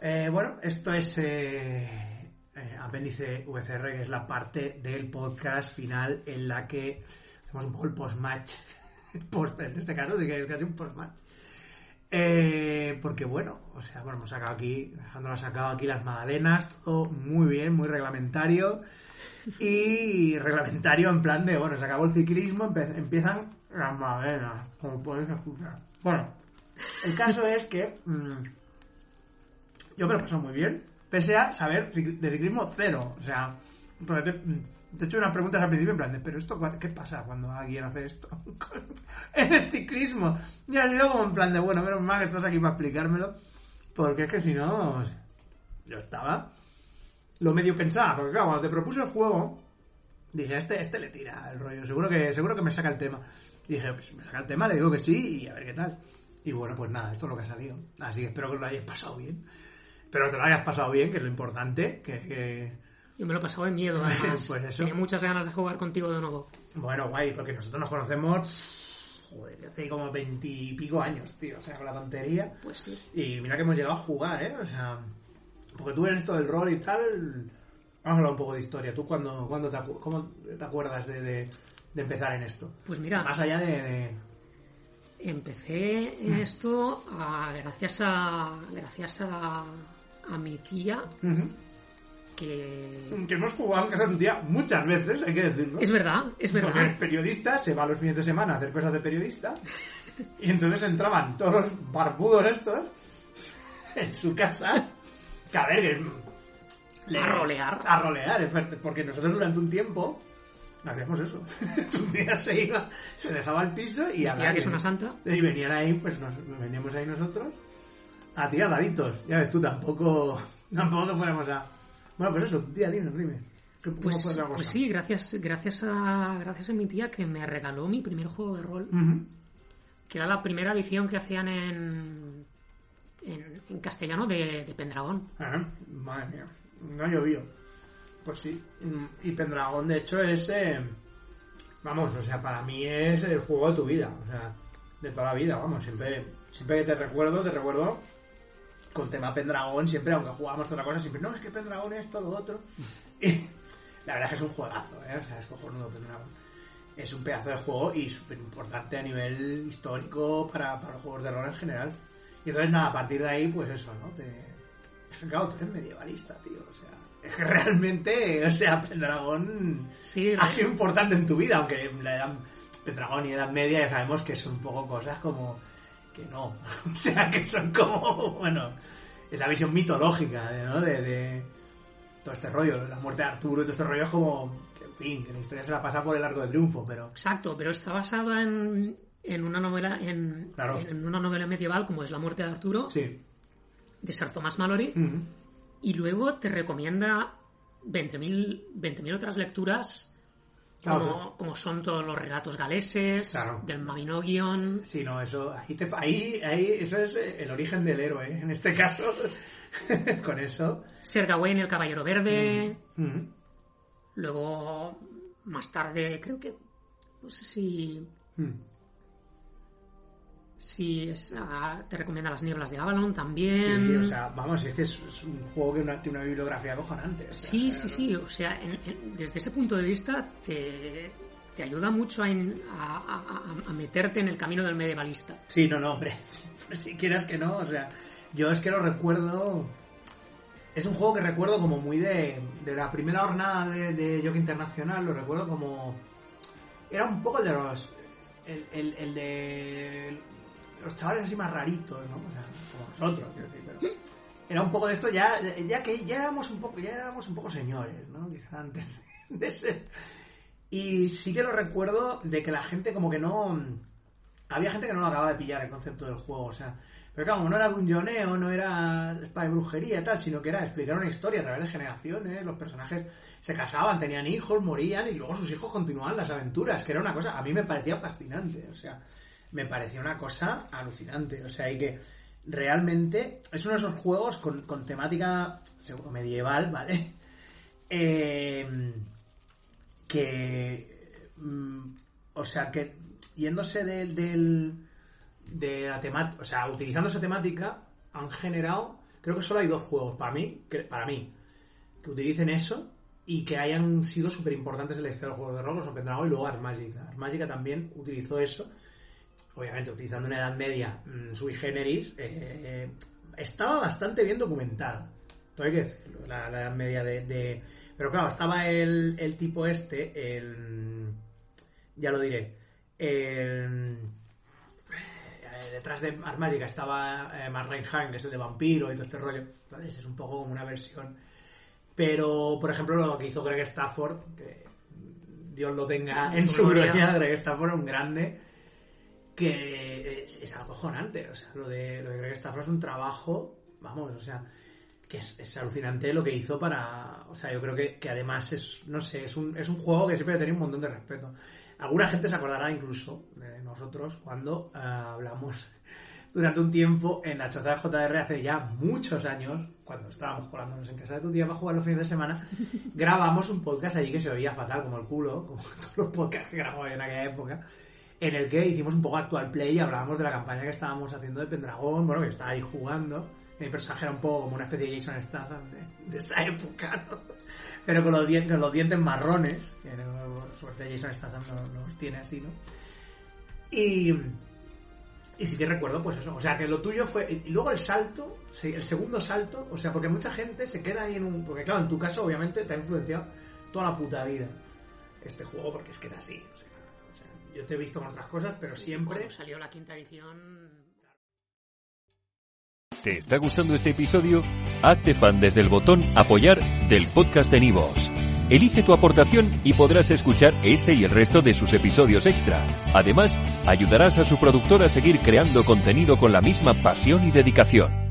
Eh, bueno, esto es eh, eh, Apéndice VCR, que es la parte del podcast final en la que hacemos un poco el post-match. Post- en este caso sí que es casi un post-match. Eh, porque bueno, o sea, bueno, hemos sacado aquí, Alejandro sacado aquí las magdalenas, todo muy bien, muy reglamentario. Y reglamentario en plan de, bueno, se acabó el ciclismo, empiezan las magdalenas, como podéis escuchar. Bueno, el caso es que mm, yo me lo he pasado muy bien, pese a saber de ciclismo cero. O sea, te, he hecho unas preguntas al principio en plan de, pero esto, ¿qué pasa cuando alguien hace esto en el ciclismo? Y ha sido como en plan de, bueno, menos mal que estás aquí para explicármelo, porque es que si no, yo estaba, lo medio pensaba, porque claro, cuando te propuse el juego, dije, este, este le tira el rollo, seguro que, seguro que me saca el tema. Y dije, pues me saca el tema, le digo que sí y a ver qué tal. Y bueno, pues nada, esto es lo que ha salido. Así que espero que lo hayáis pasado bien. Que te lo hayas pasado bien, que es lo importante. Que, que- Yo me lo he pasado de miedo, además. Pues eso. Tenía muchas ganas de jugar contigo de nuevo. Bueno, guay, porque nosotros nos conocemos, joder, hace como veintipico años, tío. O sea, con la tontería. Pues sí. Y mira que hemos llegado a jugar, ¿eh? O sea, porque tú en esto del rol y tal, vamos a hablar un poco de historia. ¿Tú cuándo, cuándo te, acu- cómo te acuerdas de, de- de empezar en esto? Pues mira, Más allá de... de- empecé en esto a- gracias a gracias a, a mi tía que Que hemos jugado en casa de tu tía muchas veces, hay que decirlo. es verdad, es Porque verdad. eres periodista, se va los fines de semana a hacer cosas de periodista. Y entonces entraban todos los barbudos estos en su casa. Que a ver, A rolear. A rolear, es porque nosotros durante un tiempo hacíamos eso. tu tía se iba, se dejaba el piso y a que es una santa. Y venían ahí, pues nos veníamos ahí nosotros a tirar daditos. Ya ves tú, tampoco, tampoco nos ponemos a. Bueno, pues eso, tu tía, dime, dime. ¿Qué- ¿Cómo Pues, pues sí, gracias, gracias a gracias a mi tía que me regaló mi primer juego de rol, que era la primera edición que hacían en en, en castellano de, de Pendragón. Ah, madre mía, no ha llovido. Pues sí, y Pendragón de hecho es, eh, vamos, o sea, para mí es el juego de tu vida, o sea, de toda la vida, vamos, siempre, siempre que te recuerdo, te recuerdo con tema Pendragón, siempre, aunque jugamos otra cosa, siempre, no, es que Pendragón es todo lo otro. Y la verdad es que es un juegazo, ¿eh? o sea, es cojonudo Pendragón. Es un pedazo de juego y súper importante a nivel histórico para, los juegos de rol en general. Y entonces, nada, a partir de ahí, pues eso, ¿no? Es que, claro, tú eres medievalista, tío. O sea, es que realmente, o sea, Pendragón Sí, ha sido importante en tu vida, aunque la edad, Pendragón y Edad Media ya sabemos que son un poco cosas como que no. O sea, que son como, bueno, es la visión mitológica, ¿no? De, de todo este rollo, la muerte de Arturo y todo este rollo es como, que, en fin, que la historia se la pasa por el arco de triunfo, pero... Exacto, pero está basada en, en una novela en, Claro. en una novela medieval como es La muerte de Arturo Sí. De Sir Thomas Mallory y luego te recomienda 20.000 20.000 otras lecturas Claro, como, pues- como son todos los relatos galeses Claro. del Mabinogion Sí, no, eso, ahí, te- ahí, ahí, eso es eh, el origen del héroe, ¿eh? en este caso, con eso. Ser Gawain el Caballero Verde luego más tarde creo que no sé si Mm. Si es, ah, te recomienda Las Nieblas de Avalon también Sí, o sea, vamos, es que es, es un juego que una- tiene una bibliografía o sea, Sí, sí, sí. O sea, en- en- desde ese punto de vista te, te ayuda mucho a, en- a- a- meterte en el camino del medievalista. Sí, no, no, hombre, pues si quieras que no, o sea, yo es que lo recuerdo... Es un juego que recuerdo como muy de, de la primera jornada de, de Jockey Internacional, lo recuerdo como... Era un poco el de los... El, el- el de los chavales así más raritos, ¿no? O sea, como nosotros, quiero decir, pero... Era un poco de esto ya, ya que ya éramos un poco, ya éramos un poco señores, ¿no? Quizá antes de ser... Y sí que lo recuerdo de que la gente como que no... Había gente que no lo acababa de pillar el concepto del juego, o sea... Pero claro, no era dungeoneo, no era de brujería y tal, sino que era explicar una historia a través de generaciones, los personajes se casaban, tenían hijos, morían y luego sus hijos continuaban las aventuras, que era una cosa, a mí me parecía fascinante, o sea, me parecía una cosa alucinante, o sea, y que realmente es uno de esos juegos con, temática medieval, ¿vale? Eh, que mm, o sea que yéndose del, del de la temática o sea utilizando esa temática han generado que creo que solo hay dos juegos para mí, que, para mí, que utilicen eso y que hayan sido súper importantes en la historia de los juegos de rol, los Pendragon y luego Art Magica. Art Magica también utilizó eso, obviamente utilizando una edad media mm, sui generis, eh, estaba bastante bien documentada. Todo hay que decirlo, la, la edad media de, de- Pero claro, estaba el, el tipo este, el... Ya lo diré. El... eh, Detrás de Art Magica estaba eh, Mark Reinhardt, que es el de vampiro y todo este rollo. Entonces es un poco como una versión. Pero, por ejemplo, lo que hizo Greg Stafford, que Dios lo tenga en su gloria, Greg Stafford, un grande, que es, es acojonante. O sea, lo de, lo de Greg Stafford es un trabajo, vamos, o sea, que es, es alucinante lo que hizo para. O sea, yo creo que, que además es, no sé, es un, es un juego que siempre ha tenido un montón de respeto. Alguna gente se acordará incluso de nosotros cuando eh, hablamos durante un tiempo en la choza de JR hace ya muchos años, cuando estábamos colándonos en casa de tu tía para jugar los fines de semana, grabamos un podcast allí que se oía fatal como el culo, como todos los podcasts que grababa yo en aquella época, en el que hicimos un poco actual play y hablábamos de la campaña que estábamos haciendo de Pendragón, bueno, que estaba ahí jugando. Mi personaje era un poco como una especie de Jason Statham de, esa época, ¿no? Pero con los, dientes, con los dientes marrones, que suerte Jason Statham no, los tiene así, ¿no? Y, y sí que recuerdo, pues eso. O sea, que lo tuyo fue. Y luego el salto, el segundo salto, o sea, porque mucha gente se queda ahí en un. Porque claro, en tu caso, obviamente, te ha influenciado toda la puta vida este juego, porque es que era así. O sea, yo te he visto con otras cosas, pero siempre. Cuando salió la quinta edición, ¿Te está gustando este episodio? Hazte fan desde el botón Apoyar del podcast de Nivos. Elige tu aportación y podrás escuchar este y el resto de sus episodios extra. Además, ayudarás a su productor a seguir creando contenido con la misma pasión y dedicación.